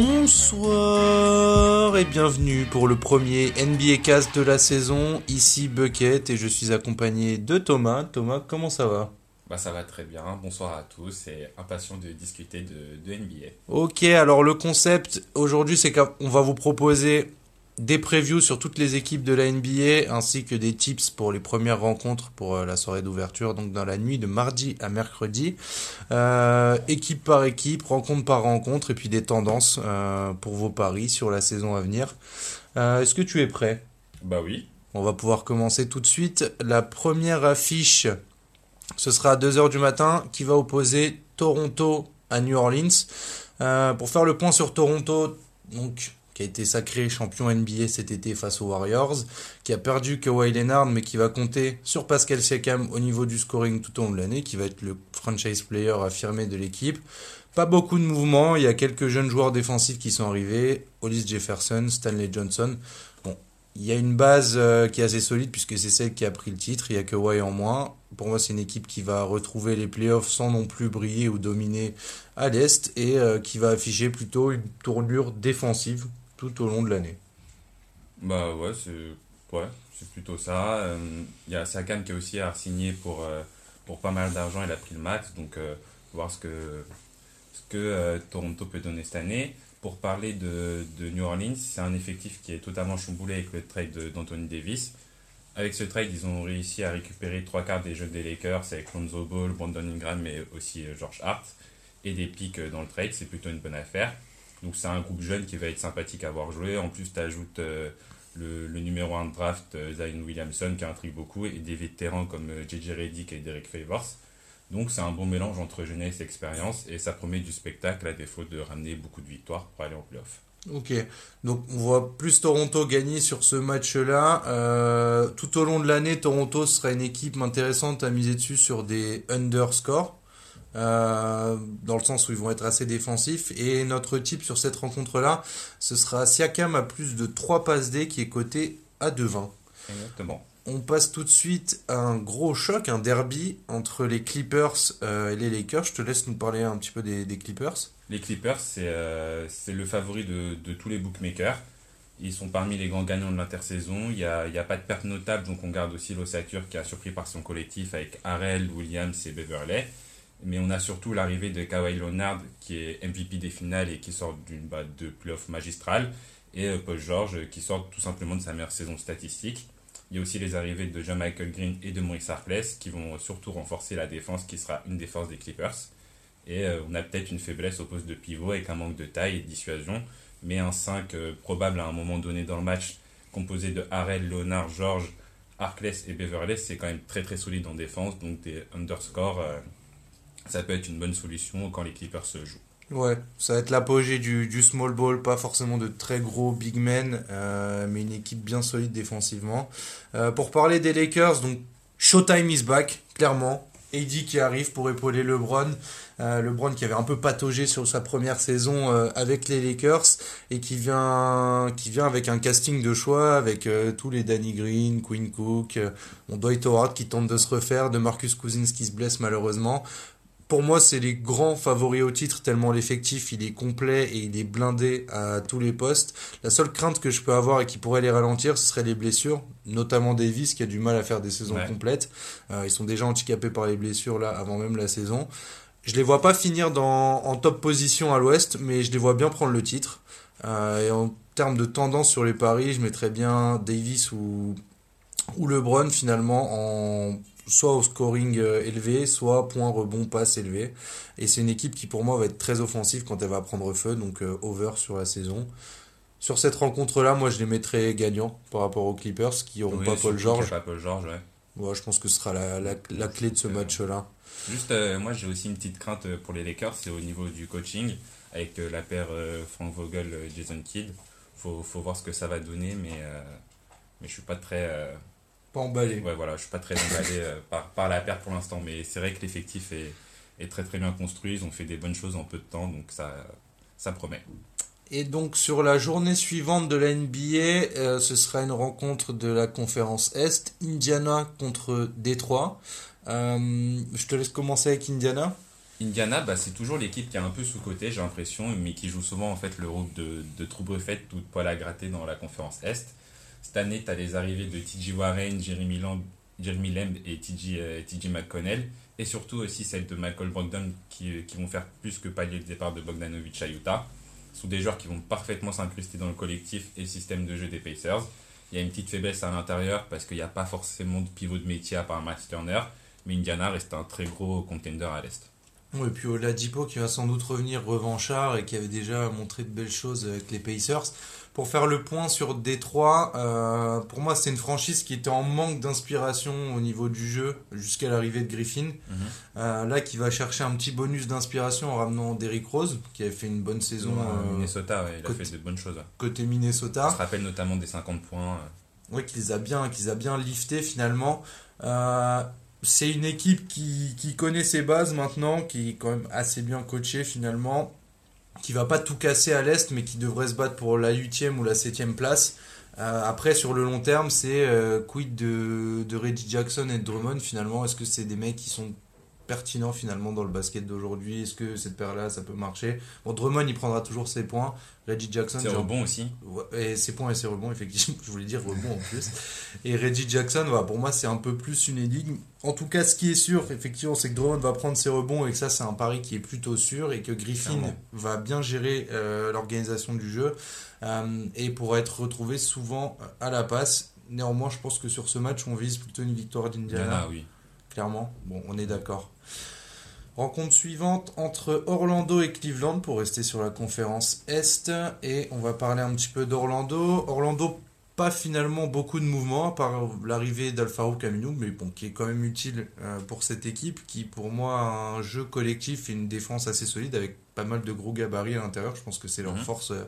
Bonsoir et bienvenue pour le premier NBA Cast de la saison. Ici Bucket et je suis accompagné de Thomas. Thomas, comment ça va? Bah ça va très bien, bonsoir à tous et impatient de discuter de, de NBA. Ok, alors le concept aujourd'hui c'est qu'on va vous proposer des previews sur toutes les équipes de la NBA ainsi que des tips pour les premières rencontres pour euh, la soirée d'ouverture, donc dans la nuit de mardi à mercredi, euh, équipe par équipe, rencontre par rencontre et puis des tendances euh, pour vos paris sur la saison à venir. Est-ce que tu es prêt? Bah oui. On va pouvoir commencer tout de suite. La première affiche, ce sera à 2h du matin, qui va opposer Toronto à New Orleans. pour faire le point sur Toronto, donc qui a été sacré champion NBA cet été face aux Warriors, qui a perdu Kawhi Leonard, mais qui va compter sur Pascal Siakam au niveau du scoring tout au long de l'année, qui va être le franchise player affirmé de l'équipe. Pas beaucoup de mouvements, il y a quelques jeunes joueurs défensifs qui sont arrivés, Hollis Jefferson, Stanley Johnson. Bon, il y a une base euh, qui est assez solide puisque c'est celle qui a pris le titre, il y a Kawhi en moins. Pour moi, c'est une équipe qui va retrouver les playoffs sans non plus briller ou dominer à l'Est et euh, qui va afficher plutôt une tournure défensive tout au long de l'année. Bah ouais, c'est ouais, c'est plutôt ça. Il euh, y a Sakan qui a aussi à signer pour, euh, pour pas mal d'argent, il a pris le max, donc euh, voir ce que, ce que Toronto peut donner cette année. Pour parler de, de New Orleans, c'est un effectif qui est totalement chamboulé avec le trade d'Anthony Davis. Avec ce trade, ils ont réussi à récupérer trois quarts des jeux des Lakers avec Lonzo Ball, Brandon Ingram, mais aussi George Hart. Et des pics dans le trade, c'est plutôt une bonne affaire. Donc c'est un groupe jeune qui va être sympathique à voir jouer. En plus, tu ajoutes euh, le, numéro 1 de draft, euh, Zion Williamson, qui intrigue beaucoup, et des vétérans comme JJ euh, Reddick et Derek Favors. Donc c'est un bon mélange entre jeunesse et expérience, et ça promet du spectacle à défaut de ramener beaucoup de victoires pour aller en playoff. Ok, donc on voit plus Toronto gagner sur ce match-là. tout au long de l'année, Toronto sera une équipe intéressante à miser dessus sur des underscores. Euh, dans le sens où ils vont être assez défensifs. Et notre type sur cette rencontre-là, ce sera Siakam à plus de 3 passes D qui est coté à 2,20. Exactement. On passe tout de suite à un gros choc, un derby entre les Clippers euh, et les Lakers. Je te laisse nous parler un petit peu des, Clippers. Les Clippers, c'est euh, le favori de, de, tous les bookmakers. Ils sont parmi les grands gagnants de l'intersaison. Il n'y a, a, pas de perte notable, donc on garde aussi l'ossature qui a surpris par son collectif avec Harrell, Williams et Beverley. Mais on a surtout l'arrivée de Kawhi Leonard, qui est MVP des finales et qui sort d'une base de playoff magistrale, et euh, Paul George, qui sort tout simplement de sa meilleure saison statistique. Il y a aussi les arrivées de Jean-Michael Green et de Maurice Harkless, qui vont surtout renforcer la défense, qui sera une forces des Clippers. Et euh, on a peut-être une faiblesse au poste de pivot avec un manque de taille et de dissuasion, mais un 5 euh, probable à un moment donné dans le match, composé de Harrell, Leonard, George, Harkless et Beverley, c'est quand même très très solide en défense, donc des underscores ça peut être une bonne solution quand les Clippers se jouent. Ouais, ça va être l'apogée du, small ball, pas forcément de très gros big men, euh, mais une équipe bien solide défensivement. Euh, pour parler des Lakers, donc Showtime is back, clairement. AD qui arrive pour épauler LeBron. Euh, LeBron qui avait un peu pataugé sur sa première saison avec les Lakers et qui vient, qui vient avec un casting de choix avec tous les Danny Green, Quinn Cook, on Dwight Howard qui tente de se refaire, de Marcus Cousins qui se blesse malheureusement pour moi, c'est les grands favoris au titre, tellement l'effectif, il est complet et il est blindé à tous les postes. La seule crainte que je peux avoir et qui pourrait les ralentir, ce serait les blessures, notamment Davis qui a du mal à faire des saisons complètes. Euh, ils sont déjà handicapés par les blessures là avant même la saison. Je les vois pas finir dans, en top position à l'ouest, mais je les vois bien prendre le titre. Euh, et en termes de tendance sur les paris, je mettrais bien Davis ou, ou LeBron finalement en soit au scoring euh, élevé, soit point rebond passe élevé. Et c'est une équipe qui pour moi va être très offensive quand elle va prendre feu, donc euh, over sur la saison. Sur cette rencontre-là, moi je les mettrais gagnants par rapport aux Clippers qui n'auront pas Paul George. Pas Paul George, ouais. je pense que ce sera la, la, clé de ce match-là. Juste, euh, moi j'ai aussi une petite crainte pour les Lakers, c'est au niveau du coaching, avec la paire Frank Vogel, Jason Kidd. Faut, faut voir ce que ça va donner, mais, mais je suis pas très pas emballé. Ouais, voilà, je suis pas très emballé euh, par, par la perte pour l'instant, mais c'est vrai que l'effectif est, est, très très bien construit. Ils ont fait des bonnes choses en peu de temps, donc ça, ça promet. Et donc sur la journée suivante de la NBA, euh, ce sera une rencontre de la conférence Est, Indiana contre Détroit. Euh, je te laisse commencer avec Indiana. Indiana, bah, c'est toujours l'équipe qui est un peu sous-côté, j'ai l'impression, mais qui joue souvent en fait le rôle de, de trouble-fête ou de poil à gratter dans la conférence Est. Cette année, tu as les arrivées de TJ Warren, Jeremy Lamb, et TJ, euh, McConnell, et surtout aussi celle de Michael Brogdon qui, qui vont faire plus que pallier le départ de Bogdanovic à Utah. Ce sont des joueurs qui vont parfaitement s'incruster dans le collectif et le système de jeu des Pacers. Il y a une petite faiblesse à l'intérieur parce qu'il n'y a pas forcément de pivot de métier à part Max Turner, mais Indiana reste un très gros contender à l'Est. Et puis Oladipo qui va sans doute revenir revanchard et qui avait déjà montré de belles choses avec les Pacers. Pour faire le point sur Détroit, euh, pour moi c'est une franchise qui était en manque d'inspiration au niveau du jeu jusqu'à l'arrivée de Griffin. Mhm. Euh, là qui va chercher un petit bonus d'inspiration en ramenant Derrick Rose qui avait fait une bonne saison Euh, euh, Minnesota, ouais, il a côté- fait de bonnes choses. côté On se Minnesota. rappelle notamment des 50 points. euh. Oui, qu'ils a bien, qu'ils a bien lifté finalement. C'est une équipe qui, connaît ses bases maintenant, qui est quand même assez bien coachée finalement, qui va pas tout casser à l'est, mais qui devrait se battre pour la huitième ou la septième place. Euh, après, sur le long terme, c'est euh, quid de, de Reggie Jackson et Drummond finalement? Est-ce que c'est des mecs qui sont pertinents finalement dans le basket d'aujourd'hui? Est-ce que cette paire-là, ça peut marcher? Bon, Drummond, il prendra toujours ses points. Reggie Jackson, C'est j'ai rebond aussi. Et ses points et ses rebonds, effectivement, je voulais dire rebond en plus. Et Reggie Jackson, voilà, pour moi, c'est un peu plus une énigme. En tout cas, ce qui est sûr, effectivement, c'est que Drummond va prendre ses rebonds et que ça, c'est un pari qui est plutôt sûr et que Griffin Clairement. va bien gérer euh, l'organisation du jeu euh, et pourra être retrouvé souvent à la passe. Néanmoins, je pense que sur ce match, on vise plutôt une victoire d'Indiana Indiana, oui. Clairement. Bon, on est d'accord. Rencontre suivante entre Orlando et Cleveland pour rester sur la conférence Est. Et on va parler un petit peu d'Orlando. Orlando, pas finalement beaucoup de mouvements, à part l'arrivée d'Alfaro Camino, mais bon, qui est quand même utile euh, pour cette équipe, qui pour moi a un jeu collectif et une défense assez solide avec pas mal de gros gabarits à l'intérieur. Je pense que c'est leur Mhm. force, euh,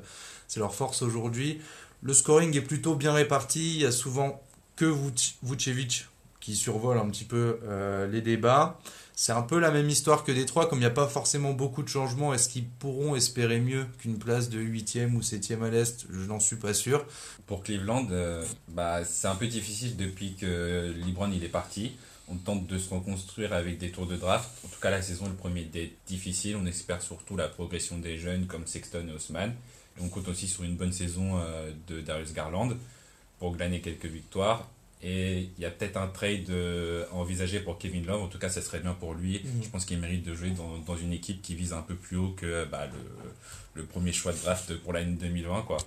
c'est leur force aujourd'hui. Le scoring est plutôt bien réparti. Il y a souvent que Vuc- Vucevic qui survole un petit peu euh, les débats. C'est un peu la même histoire que Détroit, comme il n'y a pas forcément beaucoup de changements, est-ce qu'ils pourront espérer mieux qu'une place de 8e ou 7e à l'Est? Je n'en suis pas sûr. Pour Cleveland, euh, bah, c'est un peu difficile depuis que LeBron il est parti. On tente de se reconstruire avec des tours de draft. En tout cas, la saison est le premier d'être difficile. On espère surtout la progression des jeunes comme Sexton et Haussmann. On compte aussi sur une bonne saison euh, de Darius Garland pour glaner quelques victoires. Et il y a peut-être un trade euh, à envisager pour Kevin Love. En tout cas, ça serait bien pour lui. Mhm. Je pense qu'il mérite de jouer dans, dans une équipe qui vise un peu plus haut que bah, le, le premier choix de draft pour l'année 2020. Quoi.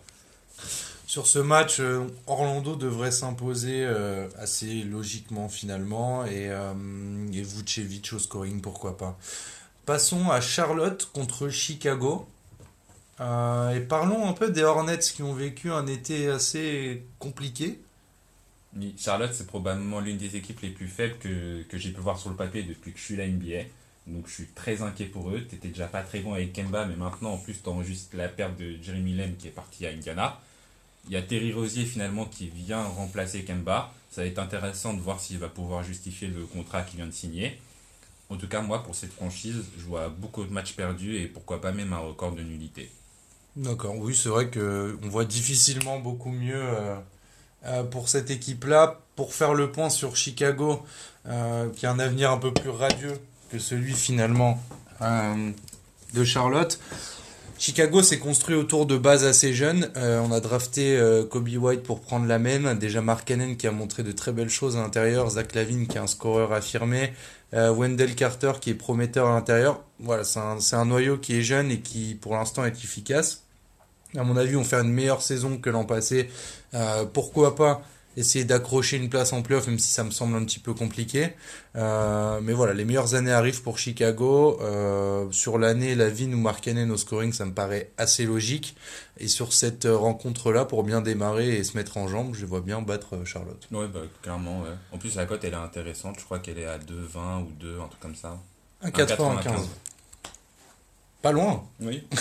Sur ce match, euh, Orlando devrait s'imposer euh, assez logiquement finalement et, et Vucevic au scoring, pourquoi pas. Passons à Charlotte contre Chicago. Euh, et parlons un peu des Hornets qui ont vécu un été assez compliqué. Charlotte, c'est probablement l'une des équipes les plus faibles que, que j'ai pu voir sur le papier depuis que je suis la NBA. Donc je suis très inquiet pour eux. T'étais déjà pas très bon avec Kemba, mais maintenant en plus juste la perte de Jeremy Lamb qui est parti à Indiana. Il y a Terry Rosier finalement qui vient remplacer Kemba. Ça va être intéressant de voir s'il va pouvoir justifier le contrat qu'il vient de signer. En tout cas, moi pour cette franchise, je vois beaucoup de matchs perdus et pourquoi pas même un record de nullité. D'accord, oui, c'est vrai que on voit difficilement beaucoup mieux euh, pour cette équipe-là. Pour faire le point sur Chicago, euh, qui a un avenir un peu plus radieux que celui finalement euh, de Charlotte. Chicago s'est construit autour de bases assez jeunes. Euh, on a drafté euh, Kobe White pour prendre la même. Déjà Mark Cannon qui a montré de très belles choses à l'intérieur. Zach Lavine qui est un scoreur affirmé. Euh, Wendell Carter qui est prometteur à l'intérieur. Voilà, c'est un noyau qui est jeune et qui pour l'instant est efficace. À mon avis, on fait une meilleure saison que l'an passé. Euh, pourquoi pas essayer d'accrocher une place en playoff, même si ça me semble un petit peu compliqué. Euh, mais voilà, les meilleures années arrivent pour Chicago. Euh, sur l'année, Lavine ou Markkanen au scoring, ça me paraît assez logique. Et sur cette rencontre-là, pour bien démarrer et se mettre en jambe, je vois bien battre Charlotte. Ouais, bah clairement, ouais. En plus, la cote elle est intéressante. Je crois qu'elle est à 2,20 ou 2, un truc comme ça. 1,95. Pas loin. Oui.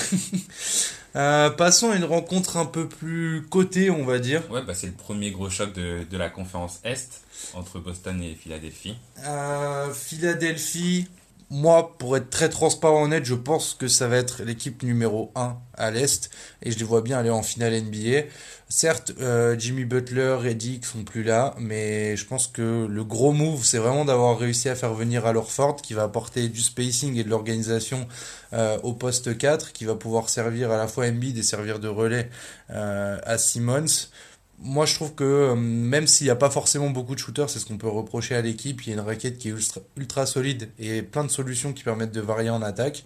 Euh, passons à une rencontre un peu plus cotée, on va dire. Ouais, bah c'est le premier gros choc de, de la conférence Est entre Boston et Philadelphie. Euh, Philadelphie, moi, pour être très transparent honnête, je pense que ça va être l'équipe numéro 1 à l'Est. Et je les vois bien aller en finale NBA. Certes, euh, Jimmy Butler et Dick sont plus là. Mais je pense que le gros move, c'est vraiment d'avoir réussi à faire venir Al Horford, qui va apporter du spacing et de l'organisation euh, au poste 4, qui va pouvoir servir à la fois Embiid et servir de relais euh, à Simmons moi, je trouve que euh, même s'il n'y a pas forcément beaucoup de shooters, c'est ce qu'on peut reprocher à l'équipe. Il y a une raquette qui est ultra, solide et plein de solutions qui permettent de varier en attaque.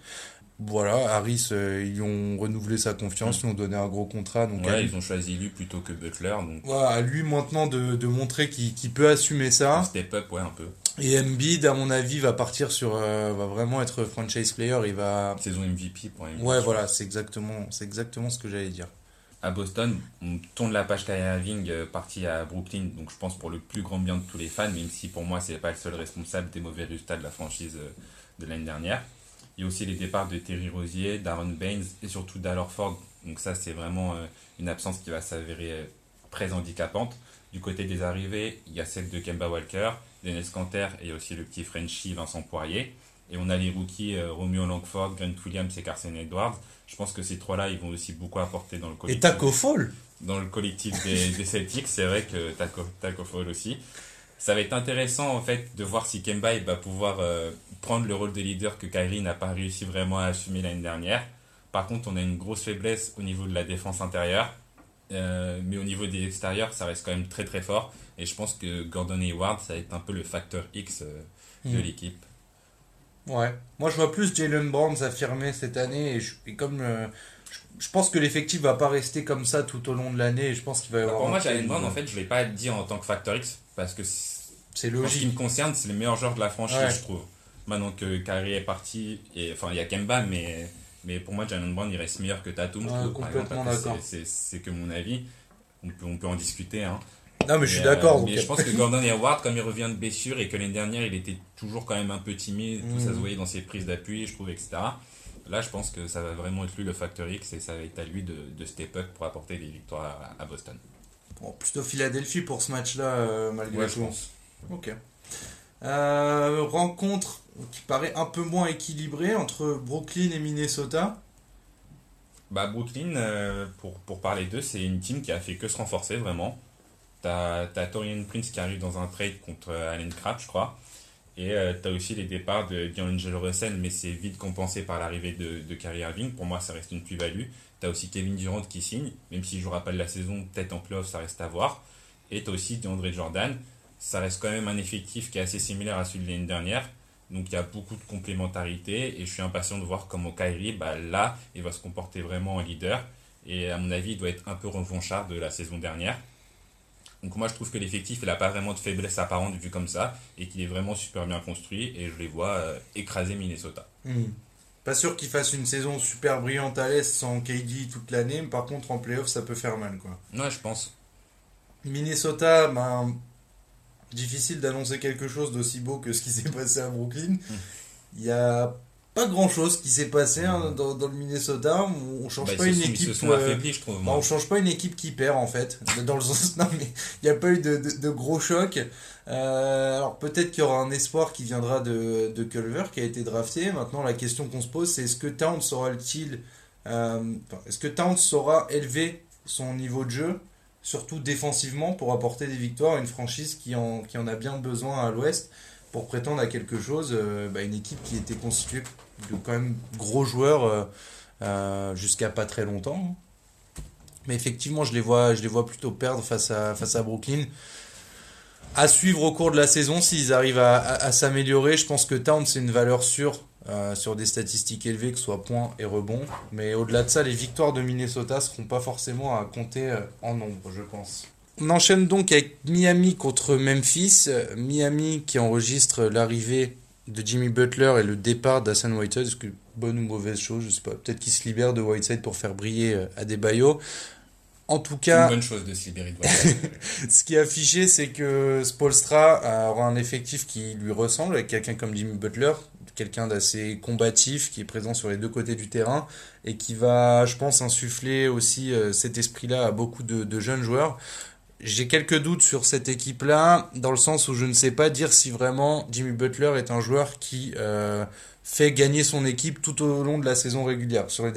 Voilà, Harris, euh, ils ont renouvelé sa confiance, ils ont donné un gros contrat. Donc ouais, ils ont choisi lui plutôt que Butler. Donc... Voilà, à lui maintenant de, montrer qu'il peut assumer ça. Step up, ouais, un peu. Et Embiid, à mon avis, va partir sur, euh, va vraiment être franchise player. Il va. Saison MVP pour Embiid. Ouais, voilà, c'est exactement, c'est exactement ce que j'allais dire à Boston, on tourne la page Kyrie Irving euh, parti à Brooklyn, donc je pense pour le plus grand bien de tous les fans, même si pour moi c'est pas le seul responsable des mauvais résultats de la franchise euh, de l'année dernière. Il y a aussi les départs de Terry Rosier, Darren Baines et surtout Dal Orford, donc ça c'est vraiment euh, une absence qui va s'avérer très handicapante. Du côté des arrivées, il y a celle de Kemba Walker, Dennis Canter et aussi le petit Frenchie Vincent Poirier. Et on a les rookies Romeo Langford, Grant Williams et Carson Edwards. Je pense que ces trois-là, ils vont aussi beaucoup apporter dans le collectif. Et Taco Fall Dans le collectif des, Celtics, c'est vrai que Taco, Taco Fall aussi. Ça va être intéressant en fait de voir si Kemba va pouvoir euh, prendre le rôle de leader que Kyrie n'a pas réussi vraiment à assumer l'année dernière. Par contre, on a une grosse faiblesse au niveau de la défense intérieure. Euh, mais au niveau des extérieurs, ça reste quand même très très fort. Et je pense que Gordon Hayward, ça va être un peu le facteur X euh, de hmm. l'équipe. Ouais. Moi, je vois plus Jalen Brown s'affirmer cette année. Et, comme euh, je, pense que l'effectif va pas rester comme ça tout au long de l'année. Je pense qu'il va y bah, avoir. Pour moi, Jalen Brown, en fait, je vais pas dire en tant que facteur X parce que c'est logique. En ce qui me concerne, c'est le meilleur joueur de la franchise, je trouve. Maintenant que Kyrie est parti, et enfin, il y a Kemba, mais. Mais pour moi, Jalen Brown, il reste meilleur que Tatum. complètement d'accord. C'est que mon avis. On peut, on peut en discuter. Hein. Non, mais je suis d'accord. Euh, mais je pense que Gordon Hayward, comme il revient de blessure et que l'année dernière, il était toujours quand même un peu timide, tout ça se mm. voyait dans ses prises d'appui, je trouve, etc. Là, je pense que ça va vraiment être lui le facteur X et ça va être à lui de, de step up pour apporter des victoires à, Boston. Bon, plutôt Philadelphie pour ce match-là, euh, malgré ouais, tout. Je pense. Ok. Euh, rencontre qui paraît un peu moins équilibrée entre Brooklyn et Minnesota. Bah, Brooklyn, pour, pour parler d'eux, c'est une team qui a fait que se renforcer vraiment. T'as as Torian Prince qui arrive dans un trade contre euh, Allen Crabbe, je crois. Et euh, tu as aussi les départs de D'Angelo Russell, mais c'est vite compensé par l'arrivée de, de Irving. Pour moi, ça reste une plus-value. Tu as aussi Kevin Durant qui signe, même s'il ne jouera pas la saison, peut-être en playoff, ça reste à voir. Et tu as aussi DeAndre Jordan. Ça reste quand même un effectif qui est assez similaire à celui de l'année dernière. Donc il y a beaucoup de complémentarité et je suis impatient de voir comment Kyrie, bah, là, il va se comporter vraiment en leader. Et à mon avis, il doit être un peu revanchard de la saison dernière. Donc moi je trouve que l'effectif il n'a pas vraiment de faiblesse apparente vu comme ça et qu'il est vraiment super bien construit et je les vois euh, écraser Minnesota. Hmm. Pas sûr qu'il fasse une saison super brillante à l'Est sans KD toute l'année, mais par contre en playoff ça peut faire mal quoi. Ouais je pense. Minnesota, ben, difficile d'annoncer quelque chose d'aussi beau que ce qui s'est passé à Brooklyn. Hmm. Il y a pas grand chose qui s'est passé hein, dans, dans, le Minnesota. On change bah, pas une équipe. Euh, je trouve, on change pas une équipe qui perd en fait. Dans le sens, non mais il n'y a pas eu de, de, gros chocs. Euh, alors peut-être qu'il y aura un espoir qui viendra de, de Culver qui a été drafté. Maintenant la question qu'on se pose c'est est-ce que Towns saura-t-il, euh, est-ce que Towns saura élever son niveau de jeu, surtout défensivement pour apporter des victoires à une franchise qui en, qui en a bien besoin à l'Ouest pour prétendre à quelque chose, bah, une équipe qui était constituée de quand même gros joueurs euh, euh, jusqu'à pas très longtemps. Mais effectivement, je les vois, je les vois plutôt perdre face à, face à Brooklyn. À suivre au cours de la saison, s'ils arrivent à, s'améliorer, je pense que Town, c'est une valeur sûre euh, sur des statistiques élevées, que ce soit points et rebonds. Mais au-delà de ça, les victoires de Minnesota seront pas forcément à compter en nombre, je pense. On enchaîne donc avec Miami contre Memphis. Miami qui enregistre l'arrivée de Jimmy Butler et le départ d'Hassan Whiteside, est-ce que bonne ou mauvaise chose, je sais pas. Peut-être qu'il se libère de Whiteside pour faire briller euh, Adebayo. En tout cas, une bonne chose de se libérer de Whiteside. ce qui est affiché, c'est que Spolstra aura un effectif qui lui ressemble, avec quelqu'un comme Jimmy Butler, quelqu'un d'assez combatif, qui est présent sur les deux côtés du terrain, et qui va, je pense, insuffler aussi euh, cet esprit-là à beaucoup de, de jeunes joueurs. J'ai quelques doutes sur cette équipe-là, dans le sens où je ne sais pas dire si vraiment Jimmy Butler est un joueur qui euh, fait gagner son équipe tout au long de la saison régulière. Sur les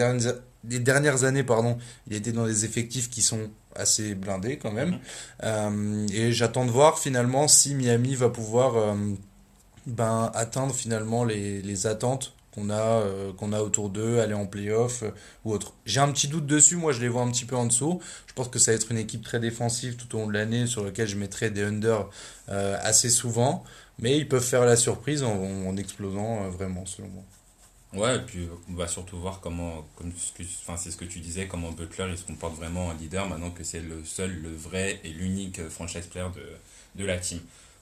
dernières, années, pardon, il était dans des effectifs qui sont assez blindés quand même. Euh, et j'attends de voir finalement si Miami va pouvoir euh, ben, atteindre finalement les attentes qu'on a, euh, a autour d'eux, aller en playoff euh, ou autre. J'ai un petit doute dessus, moi je les vois un petit peu en dessous. Je pense que ça va être une équipe très défensive tout au long de l'année sur laquelle je mettrai des under euh, assez souvent. Mais ils peuvent faire la surprise en, explosant vraiment, selon moi. Ouais, et puis on va surtout voir comment, comme c'est ce que tu disais, comment Butler il se comporte vraiment en leader maintenant que c'est le seul, le vrai et l'unique franchise player de, de la team.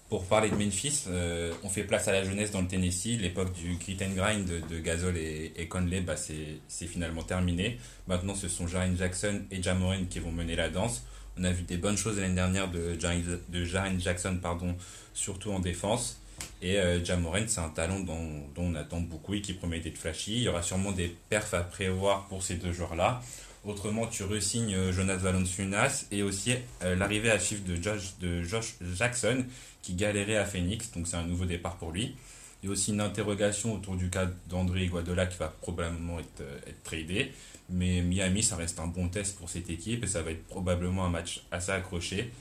Pour parler de Memphis, euh, on fait place à la jeunesse dans le Tennessee. L'époque du grit and grind de, Gasol et, Conley, bah, c'est finalement terminé. Maintenant, ce sont Jaren Jackson et Jamoran qui vont mener la danse. On a vu des bonnes choses l'année dernière de Jaren, de Jackson, pardon, surtout en défense. Et euh, c'est un talent dont, dont, on attend beaucoup et qui promet d'être flashy. Il y aura sûrement des perfs à prévoir pour ces deux joueurs-là. Autrement, tu resignes euh, Jonas Valanciunas et aussi euh, l'arrivée à chiffre de Josh, Jackson qui galérait à Phoenix, donc c'est un nouveau départ pour lui. Il y a aussi une interrogation autour du cas d'André Iguadola qui va probablement être, euh, être tradé. Mais Miami, ça reste un bon test pour cette équipe et ça va être probablement un match assez accroché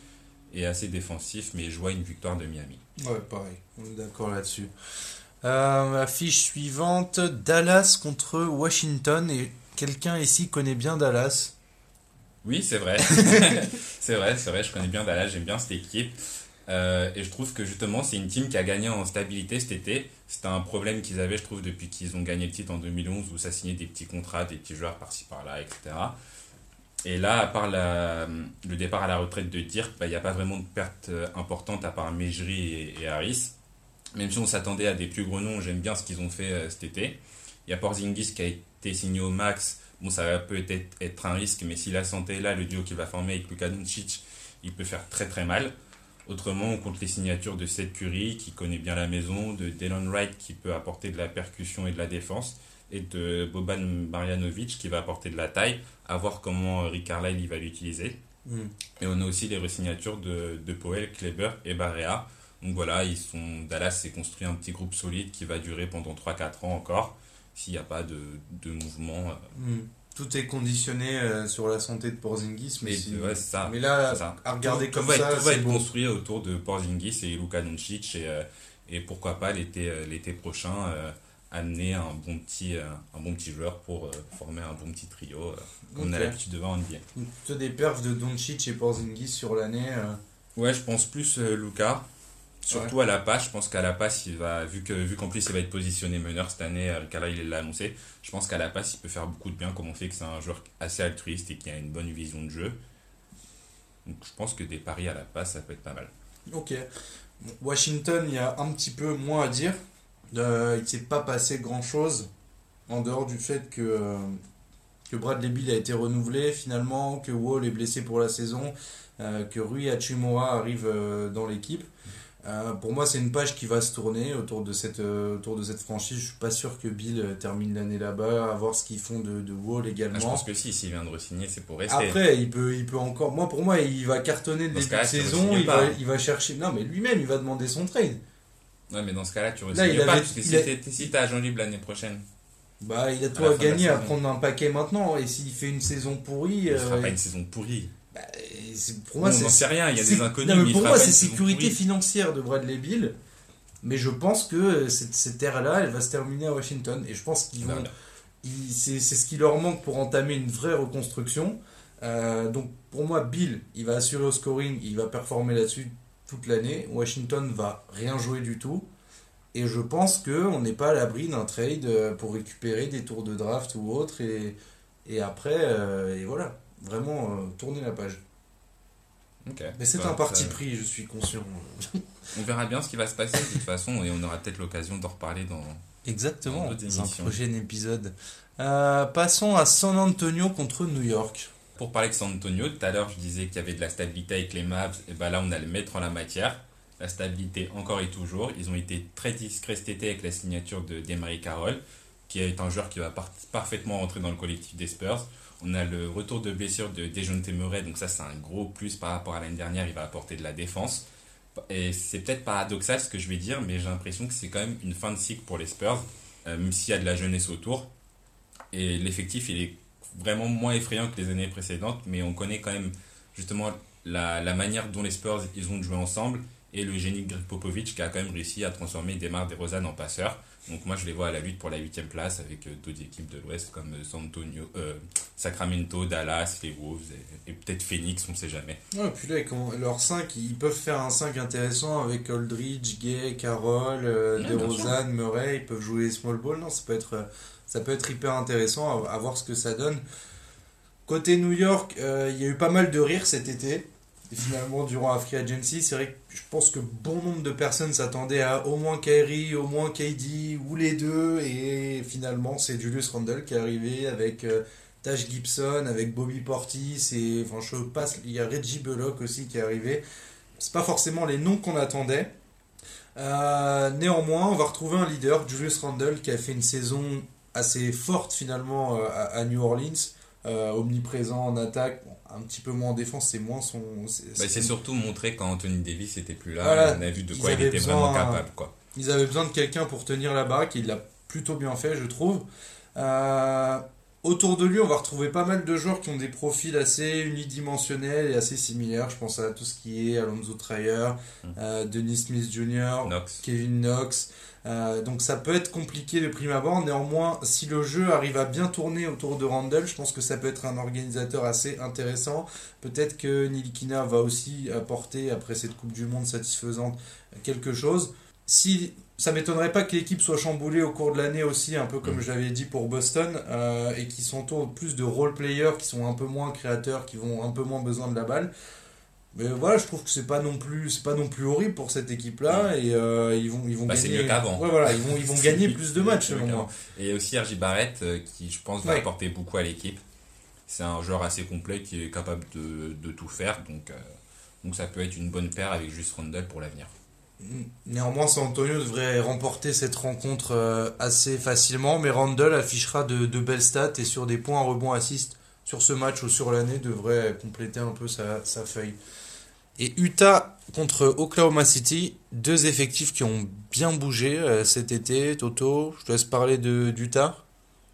et assez défensif, mais je vois une victoire de Miami. Ouais, pareil, on est d'accord là-dessus. Affiche suivante, Dallas contre Washington et quelqu'un ici connaît bien Dallas. Oui, c'est vrai. c'est vrai, c'est vrai, je connais bien Dallas, j'aime bien cette équipe. Euh, et je trouve que justement, c'est une team qui a gagné en stabilité cet été. C'était un problème qu'ils avaient, je trouve, depuis qu'ils ont gagné le titre en 2011, où ça signait des petits contrats, des petits joueurs par-ci par-là, etc. Et là, à part le départ à la retraite de Dirk, bah, il n'y a pas vraiment de perte euh, importante à part Mejri et, Harris. Même si on s'attendait à des plus gros noms, j'aime bien ce qu'ils ont fait euh, cet été. Il y a Porzingis qui a au max. Bon, ça va peut-être être un risque, mais si la santé est là, le duo qu'il va former avec Luka Doncic, il peut faire très très mal. Autrement, on compte les signatures de Seth Curry, qui connaît bien la maison, de Dylan Wright, qui peut apporter de la percussion et de la défense, et de Boban Marjanovic, qui va apporter de la taille, à voir comment Rick Carlisle va l'utiliser. Mm. Et on a aussi les resignatures de, de Powell, Kleber et Barrea. Donc voilà, ils sont, Dallas s'est construit un petit groupe solide qui va durer pendant 3-4 ans encore, s'il n'y a pas de, de mouvement. Euh. Mm tout est conditionné euh, sur la santé de Porzingis. Mais, ça, mais là, à regarder comme ça, tout va être construit autour de Porzingis et Luka Doncic et, euh, et pourquoi pas l'été l'été prochain amener un bon petit un bon petit joueur pour former un bon petit trio comme on a l'habitude de voir en NBA. Tu as des perfs de Doncic et Porzingis sur l'année. Ouais, je pense plus Luka. Surtout à la passe, je pense qu'à la passe, il va, vu que vu qu'en plus il va être positionné meneur cette année, Carla il l'a annoncé, je pense qu'à la passe il peut faire beaucoup de bien, comme on fait que c'est un joueur assez altruiste et qui a une bonne vision de jeu. Donc je pense que des paris à la passe, ça peut être pas mal. Ok. Washington, il y a un petit peu moins à dire. Euh, il ne s'est pas passé grand chose en dehors du fait que, euh, que Bradley Bill a été renouvelé finalement, que Wall est blessé pour la saison, euh, que Rui Hachimura arrive dans l'équipe. Euh, pour moi, c'est une page qui va se tourner autour de cette, euh, autour de cette franchise. Je suis pas sûr que Bill euh, termine l'année là-bas, à voir ce qu'ils font de, de Wall également. Ah, je pense que si, s'il vient de re-signer, c'est pour rester. Après, il peut, il peut encore. Moi, pour moi, il va cartonner début de saison. Il va, il va, chercher. Non, mais lui-même, il va demander son trade. Ouais, mais dans ce cas-là, tu re pas. parce que si tu as agent libre l'année prochaine. Bah, il a tout à, gagner à prendre un paquet maintenant. Et s'il fait une saison pourrie. Il fera pas une saison pourrie. Bah, pour moi, c'est rien, il y a des inconnus. pour moi, c'est sécurité financière de Bradley Bill. Mais je pense que cette, cette ère-là, elle va se terminer à Washington. Et je pense qu'ils vont. C'est ce qui leur manque pour entamer une vraie reconstruction. Euh, donc pour moi, Bill, il va assurer au scoring, il va performer là-dessus toute l'année. Washington va rien jouer du tout. Et je pense qu'on n'est pas à l'abri d'un trade euh, pour récupérer des tours de draft ou autre. Et, et après, euh, et voilà vraiment euh, tourner la page. Mais c'est bah, un parti pris, je suis conscient. on verra bien ce qui va se passer de toute façon et on aura peut-être l'occasion d'en reparler dans, Exactement, dans, un prochain épisode. Euh, passons à San Antonio contre New York. Pour parler de San Antonio, tout à l'heure je disais qu'il y avait de la stabilité avec les Mavs, et ben là on a le mettre en la matière. La stabilité encore et toujours. Ils ont été très discrets cet été avec la signature de Demary Carroll qui est un joueur qui va parfaitement rentrer dans le collectif des Spurs. On a le retour de blessure de Dejounte Murray, donc ça c'est un gros plus par rapport à l'année dernière, il va apporter de la défense. Et c'est peut-être paradoxal ce que je vais dire, mais j'ai l'impression que c'est quand même une fin de cycle pour les Spurs, euh, même s'il y a de la jeunesse autour. Et l'effectif, il est vraiment moins effrayant que les années précédentes, mais on connaît quand même justement la, manière dont les Spurs ils ont joué ensemble et le génie de qui a quand même réussi à transformer Demar DeRozan en passeur. Donc moi je les vois à la lutte pour la huitième place avec euh, d'autres équipes de l'Ouest comme euh, San Antonio, euh, Sacramento, Dallas, les Wolves et, peut-être Phoenix, on ne sait jamais. Ouais, puis là, leurs 5, ils peuvent faire un 5 intéressant avec Aldridge, Gay, Carroll, DeRozan, Murray, ils peuvent jouer small ball. Non, ça peut être, ça peut être hyper intéressant à, voir ce que ça donne. Côté New York, il y a eu pas mal de rires cet été. Et finalement, durant la Free Agency, c'est vrai que je pense que bon nombre de personnes s'attendaient à au moins Kyrie, au moins KD, ou les deux. Et finalement, c'est Julius Randle qui est arrivé avec euh, Tash Gibson, avec Bobby Portis. Et il y a Reggie Bullock aussi qui est arrivé. C'est pas forcément les noms qu'on attendait. Euh, néanmoins, on va retrouver un leader, Julius Randle, qui a fait une saison assez forte finalement euh, à, New Orleans, omniprésent en attaque un petit peu moins en défense, c'est moins son. C'est bah, surtout montré quand Anthony Davis était plus là, on a vu de quoi il était vraiment capable. Quoi. Ils avaient besoin de quelqu'un pour tenir la baraque, et il l'a plutôt bien fait, je trouve. Euh, autour de lui, on va retrouver pas mal de joueurs qui ont des profils assez unidimensionnels et assez similaires. Je pense à tout ce qui est Alonso Trier, hum. euh, Denis Smith Jr., Kevin Knox. Euh, donc ça peut être compliqué de prime abord. Néanmoins, si le jeu arrive à bien tourner autour de Randall, je pense que ça peut être un organisateur assez intéressant. Peut-être que Nilikina va aussi apporter, après cette Coupe du Monde satisfaisante, quelque chose. Si ça m'étonnerait pas que l'équipe soit chamboulée au cours de l'année aussi, un peu comme mm. je l'avais dit pour Boston, euh, et qui s'entourent plus de role players, qui sont un peu moins créateurs, qui vont un peu moins besoin de la balle. Mais voilà, je trouve que c'est pas non plus c'est pas non plus horrible pour cette équipe là et euh, ils vont ils vont bah, gagner. mieux qu'avant. Ouais, voilà, ils vont ils vont gagner plus de matchs. Et aussi RJ Barrett euh, qui je pense va apporter beaucoup à l'équipe. C'est un joueur assez complet qui est capable de, de tout faire donc euh, donc ça peut être une bonne paire avec juste Randall pour l'avenir. Néanmoins, San Antonio devrait remporter cette rencontre assez facilement, mais Randall affichera de, de belles stats et sur des points rebond assist sur ce match ou sur l'année devrait compléter un peu sa, sa feuille. Et Utah contre Oklahoma City, deux effectifs qui ont bien bougé euh, cet été. Toto, je te laisse parler de d'Utah.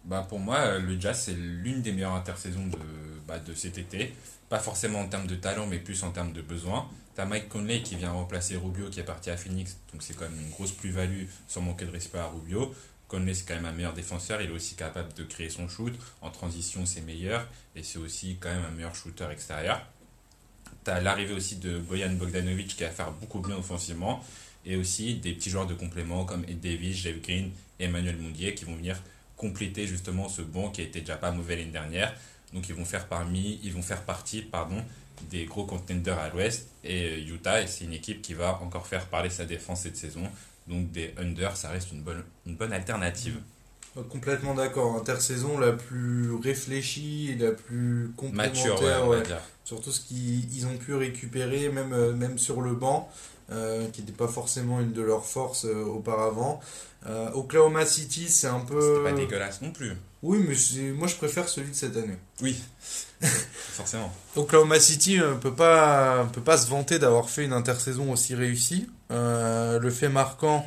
Bah pour moi, euh, le Jazz, c'est l'une des meilleures intersaisons de, bah, de cet été. Pas forcément en termes de talent, mais plus en termes de besoin. T'as Mike Conley qui vient remplacer Rubio qui est parti à Phoenix, donc c'est quand même une grosse plus-value sans manquer de respect à Rubio. Conley, c'est quand même un meilleur défenseur, il est aussi capable de créer son shoot. En transition, c'est meilleur, et c'est aussi quand même un meilleur shooter extérieur. Tu as l'arrivée aussi de Boyan Bogdanovic qui va faire beaucoup bien offensivement. Et aussi des petits joueurs de complément comme Ed Davis, Jeff Green et Emmanuel Moundier qui vont venir compléter justement ce banc qui était déjà pas mauvais l'année dernière. Donc ils vont faire parmi, ils vont faire partie pardon, des gros contenders à l'ouest. Et euh, Utah, c'est une équipe qui va encore faire parler sa défense cette saison. Donc des under, ça reste une bonne, une bonne alternative. Complètement d'accord. Intersaison la plus réfléchie et la plus complémentaire. Mature, Sur tout ce qu'ils ont pu récupérer, même, euh, même sur le banc, euh, qui n'était pas forcément une de leurs forces euh, auparavant. Oklahoma City, c'est un peu. Pas dégueulasse non plus. Oui, mais moi je préfère celui de cette année. Oui, forcément. Oklahoma City ne peut, pas, peut pas se vanter d'avoir fait une intersaison aussi réussie. le fait marquant,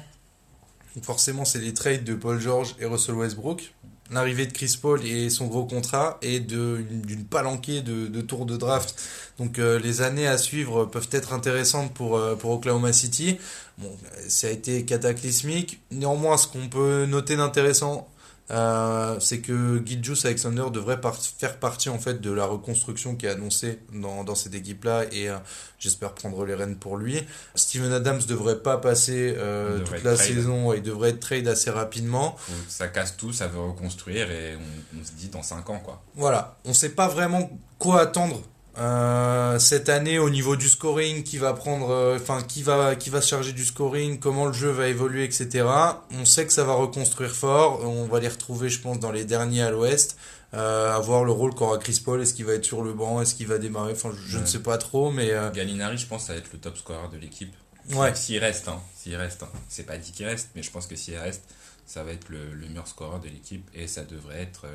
forcément, c'est les trades de Paul George et Russell Westbrook. L'arrivée de Chris Paul et son gros contrat et d'une palanquée de, tours de draft. Donc euh, les années à suivre peuvent être intéressantes pour, euh, pour Oklahoma City. Bon, ça a été cataclysmique. Néanmoins, ce qu'on peut noter d'intéressant, euh, c'est que Gilgeous Alexander devrait faire partie en fait de la reconstruction qui est annoncée dans, dans cette équipe-là et euh, j'espère prendre les rênes pour lui. Steven Adams devrait pas passer euh, toute la saison, il devrait être trade assez rapidement. Ça casse tout, ça veut reconstruire et on, on se dit dans 5 ans quoi. Voilà, on sait pas vraiment quoi attendre euh, cette année au niveau du scoring qui va prendre euh, enfin qui va qui va se charger du scoring comment le jeu va évoluer etc on sait que ça va reconstruire fort. On va les retrouver je pense dans les derniers à l'ouest euh, à voir le rôle qu'aura Chris Paul. Est-ce qu'il va être sur le banc? Est-ce qu'il va démarrer? Enfin je, ne sais pas trop mais euh... Gallinari je pense ça va être le top scorer de l'équipe. Ouais. s'il reste hein. S'il reste hein. c'est pas dit qu'il reste mais je pense que s'il reste ça va être le, le meilleur scoreur de l'équipe et ça devrait être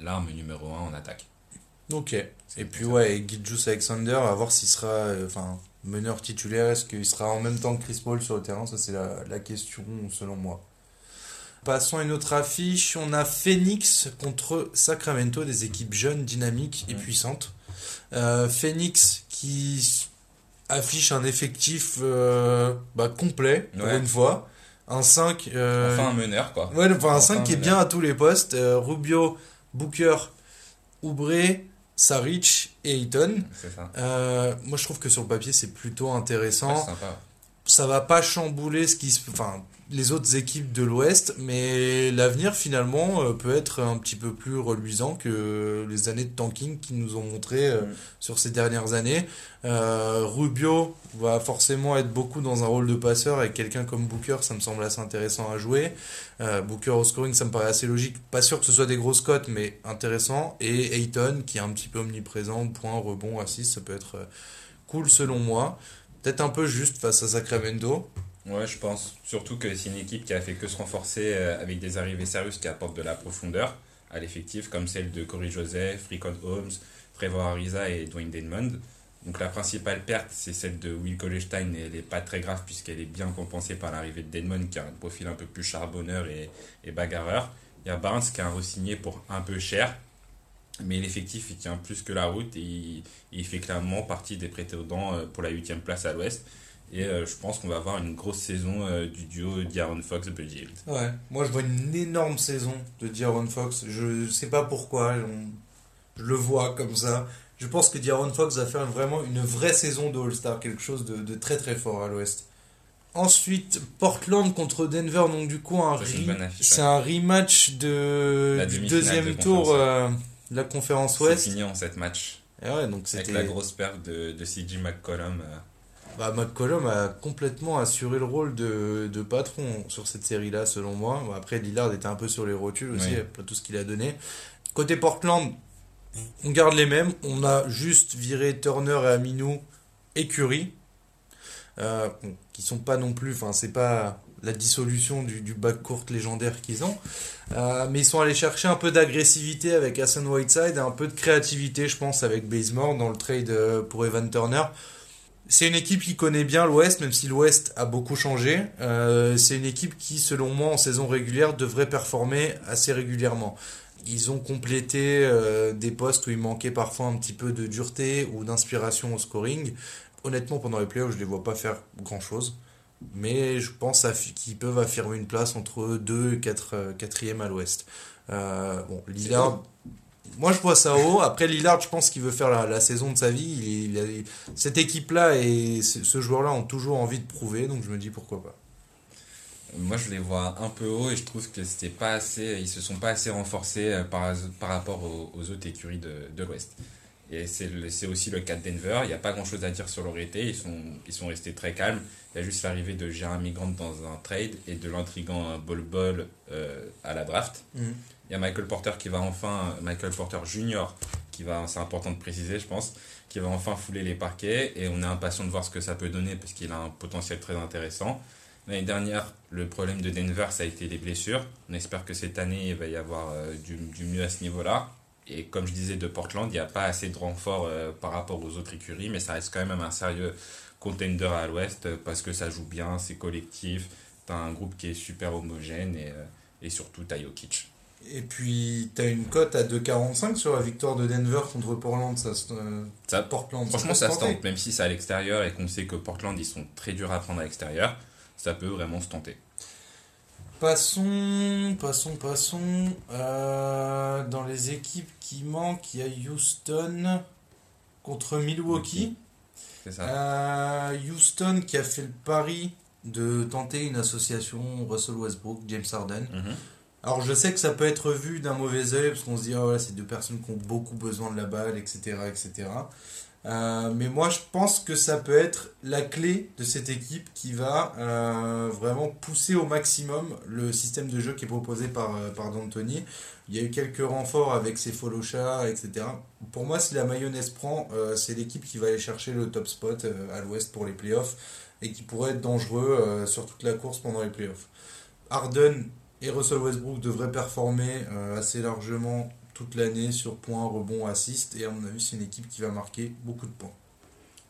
l'arme numéro 1 en attaque. Ok. Et puis ouais, et Gilgeous Alexander, à voir s'il sera enfin meneur titulaire, est-ce qu'il sera en même temps que Chris Paul sur le terrain? Ça c'est la, la question selon moi. Passons à une autre affiche. On a Phoenix contre Sacramento, des équipes jeunes, dynamiques et puissantes. Euh, Phoenix qui affiche un effectif euh, bah, complet pour une fois. Un 5. Euh, enfin un meneur quoi. Ouais, enfin un 5 qui est bien à tous les postes. Rubio, Booker, Oubre, Saric et Eaton. moi je trouve que sur le papier c'est plutôt intéressant. Ça va pas chambouler ce qui se. Enfin, les autres équipes de l'Ouest, mais l'avenir finalement euh, peut être un petit peu plus reluisant que les années de tanking qui nous ont montré euh, mm. sur ces dernières années. Euh, Rubio va forcément être beaucoup dans un rôle de passeur avec quelqu'un comme Booker, ça me semble assez intéressant à jouer. Booker au scoring, ça me paraît assez logique. Pas sûr que ce soit des grosses cotes, mais intéressant. Et Ayton qui est un petit peu omniprésent, point, rebond, assist, ça peut être cool selon moi. Peut-être un peu juste face à Sacramento. Ouais, je pense. Surtout que c'est une équipe qui a fait que se renforcer euh, avec des arrivées sérieuses qui apportent de la profondeur à l'effectif, comme celle de Corey Joseph, Ricon Holmes, Trevor Ariza et Dwayne Denmond. Donc la principale perte, c'est celle de Will Colestein, et elle n'est pas très grave puisqu'elle est bien compensée par l'arrivée de Denmond qui a un profil un peu plus charbonneur et, et bagarreur. Il y a Barnes qui a un re-signé pour un peu cher, mais l'effectif il tient plus que la route et il, il fait clairement partie des prétendants euh, pour la 8 place à l'ouest. Et euh, je pense qu'on va avoir une grosse saison euh, du duo D'Aaron Fox Buddy Ouais, moi je vois une énorme saison de D'Aaron Fox. Je sais pas pourquoi, je le vois comme ça. Je pense que D'Aaron Fox va faire vraiment une vraie saison de All-Star, quelque chose de, très très fort à l'ouest. Ensuite, Portland contre Denver, donc du coup, c'est un rematch de, du deuxième tour euh, de la conférence Ouest. C'est fini en cette match. Et ouais, donc Avec la grosse perte de, de CJ McCollum. Bah, McCollum a complètement assuré le rôle de, de patron sur cette série-là, selon moi. après, Lillard était un peu sur les rotules aussi, après tout ce qu'il a donné. Côté Portland, on garde les mêmes. On a juste viré Turner et Aminou et Curry. Euh, qui sont pas non plus, enfin, c'est pas la dissolution du, du court légendaire qu'ils ont. Euh, mais ils sont allés chercher un peu d'agressivité avec Hassan Whiteside et un peu de créativité, je pense, avec Bazemore dans le trade euh, pour Evan Turner. C'est une équipe qui connaît bien l'Ouest, même si l'Ouest a beaucoup changé. Euh, c'est une équipe qui, selon moi, en saison régulière, devrait performer assez régulièrement. Ils ont complété euh, des postes où il manquait parfois un petit peu de dureté ou d'inspiration au scoring. Honnêtement, pendant les playoffs, je ne les vois pas faire grand-chose. Mais je pense qu'ils peuvent affirmer une place entre 2 et 4 4e à l'Ouest. Euh, bon, Lillard, moi, je vois ça haut. Après, Lillard, je pense qu'il veut faire la, saison de sa vie. Cette équipe-là et ce joueur-là ont toujours envie de prouver, donc je me dis pourquoi pas. Moi, je les vois un peu haut et je trouve que c'était pas assez. Ils se sont pas assez renforcés euh, par, rapport aux, autres écuries de, de l'Ouest. Et c'est aussi le cas de Denver. Il n'y a pas grand chose à dire sur leur été. Ils sont, ils sont restés très calmes. Il y a juste l'arrivée de Jeremy Grant dans un trade et de l'intrigant Bol Bol euh, à la draft. Mhm. Il y a Michael Porter qui va enfin, Michael Porter Junior, qui va, c'est important de préciser, je pense, qui va enfin fouler les parquets et on est impatient de voir ce que ça peut donner parce qu'il a un potentiel très intéressant. L'année dernière, le problème de Denver, ça a été les blessures. On espère que cette année, il va y avoir euh, du, du, mieux à ce niveau-là. Et comme je disais de Portland, il n'y a pas assez de renfort euh, par rapport aux autres écuries, mais ça reste quand même un sérieux contender à l'ouest parce que ça joue bien, c'est collectif, tu as un groupe qui est super homogène et, euh, et surtout tu Jokic. Et puis, tu as une cote à 2,45 sur la victoire de Denver contre Portland. Ça, euh, ça Portland, franchement, ça, se tente. Même si c'est à l'extérieur et qu'on sait que Portland, ils sont très durs à prendre à l'extérieur, ça peut vraiment se tenter. Passons, passons, passons. Euh, dans les équipes qui manquent, il y a Houston contre Milwaukee. Ça. Euh, Houston qui a fait le pari de tenter une association Russell Westbrook, James Harden. Mhm. Alors je sais que ça peut être vu d'un mauvais oeil parce qu'on se dit oh, c'est deux personnes qui ont beaucoup besoin de la balle, etc. etc. Euh, mais moi je pense que ça peut être la clé de cette équipe qui va euh, vraiment pousser au maximum le système de jeu qui est proposé par, euh, par D'Antoni. Il y a eu quelques renforts avec ses follow etc. Pour moi si la mayonnaise prend, c'est l'équipe qui va aller chercher le top spot à l'ouest pour les playoffs et qui pourrait être dangereux sur toute la course pendant les playoffs. Harden Et Russell Westbrook devrait performer assez largement toute l'année sur points, rebonds, assists. Et à mon avis, c'est une équipe qui va marquer beaucoup de points.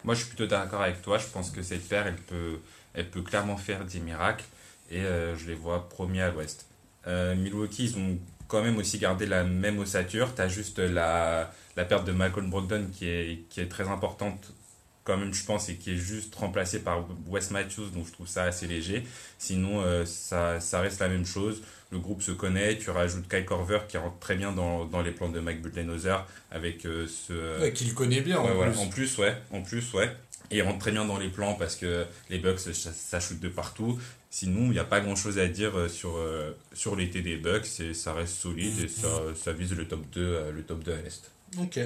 Moi, je suis plutôt d'accord avec toi. Je pense que cette paire, elle peut, elle peut clairement faire des miracles. Et je les vois premiers à l'ouest. Milwaukee, ils ont quand même aussi gardé la même ossature. Tu as juste la, la perte de Malcolm Brogdon qui est, qui est très importante quand même je pense et qui est juste remplacé par Wes Matthews donc je trouve ça assez léger. Sinon euh, ça, ça, reste la même chose. Le groupe se connaît. Tu rajoutes Kyle Corver qui rentre très bien dans, dans les plans de Mike Budenholzer avec euh, ce ouais, qu'il connaît bien en, plus. en plus ouais. En plus ouais. Et il rentre très bien dans les plans parce que les Bucks ça, ça shoot de partout. Sinon, il n'y a pas grand chose à dire euh, sur, euh, sur l'été des Bucks. Et ça reste solide et ça, ça vise le top 2, euh, le top 2 à l'Est. Ok.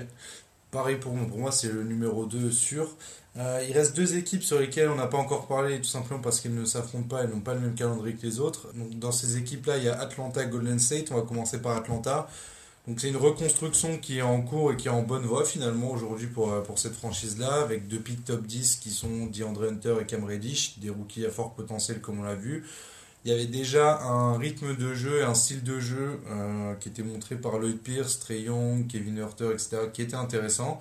Pareil pour moi, pour moi c'est le numéro 2 sûr. il reste deux équipes sur lesquelles on n'a pas encore parlé, tout simplement parce qu'elles ne s'affrontent pas, elles n'ont pas le même calendrier que les autres. Dans ces équipes-là, il y a Atlanta, Golden State. On va commencer par Atlanta. Donc c'est une reconstruction qui est en cours et qui est en bonne voie finalement aujourd'hui pour, euh, pour cette franchise-là, avec deux pics top 10 qui sont DeAndre Hunter et Cam Reddish, des rookies à fort potentiel comme on l'a vu. Il y avait déjà un rythme de jeu et un style de jeu euh, qui était montré par Lloyd Pierce, Trey Young, Kevin Hurter, etc., qui était intéressant.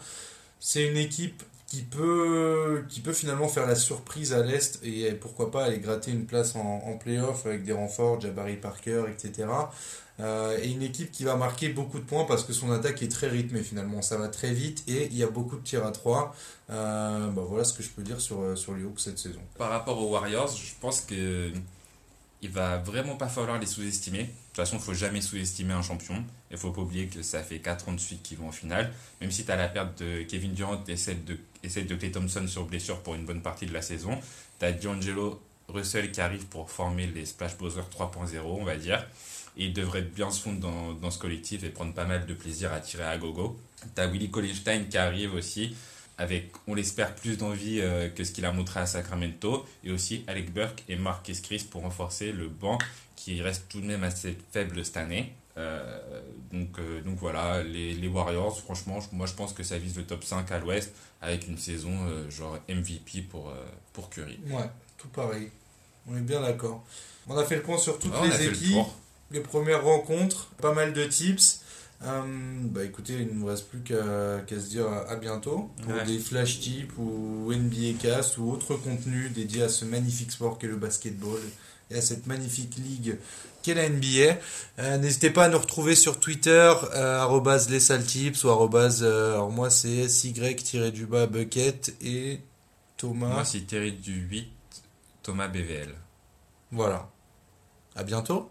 C'est une équipe qui peut, qui peut finalement faire la surprise à l'Est et pourquoi pas aller gratter une place en, en playoff avec des renforts, Jabari Parker, etc. Euh, et une équipe qui va marquer beaucoup de points parce que son attaque est très rythmée finalement. Ça va très vite et il y a beaucoup de tirs à 3. Euh, bah voilà ce que je peux dire sur, sur les Hawks cette saison. Par rapport aux Warriors, je pense que il va vraiment pas falloir les sous-estimer. De toute façon, il faut jamais sous-estimer un champion. Il faut pas oublier que ça fait 4 ans de suite qu'ils vont en finale. Même si tu as la perte de Kevin Durant et celle de, et celle de Thompson sur blessure pour une bonne partie de la saison, tu as D'Angelo Russell qui arrive pour former les Splash Brothers 3.0, on va dire. Et il devrait bien se fondre dans, dans, ce collectif et prendre pas mal de plaisir à tirer à gogo. T'as Willy Collinstein qui arrive aussi, avec, on l'espère, plus d'envie euh, que ce qu'il a montré à Sacramento. Et aussi Alec Burke et Marcus Chris pour renforcer le banc qui reste tout de même assez faible cette année. Euh, donc, euh, donc voilà, les, les, Warriors, franchement, moi je pense que ça vise le top 5 à l'ouest avec une saison genre MVP pour, pour Curry. Ouais, tout pareil. On est bien d'accord. On a fait le point sur toutes les équipes les premières rencontres, pas mal de tips. Euh, bah écoutez, il ne nous reste plus qu'à se dire à, bientôt pour des flash tips ou NBA cast ou autre contenu dédié à ce magnifique sport qu'est le basketball et à cette magnifique ligue qu'est la NBA. Euh, n'hésitez pas à nous retrouver sur Twitter, euh, les saltips ou euh, alors moi c'est sy-du-bas bucket et Thomas. Moi c'est Thierry du 8, Thomas BVL. Voilà. À bientôt.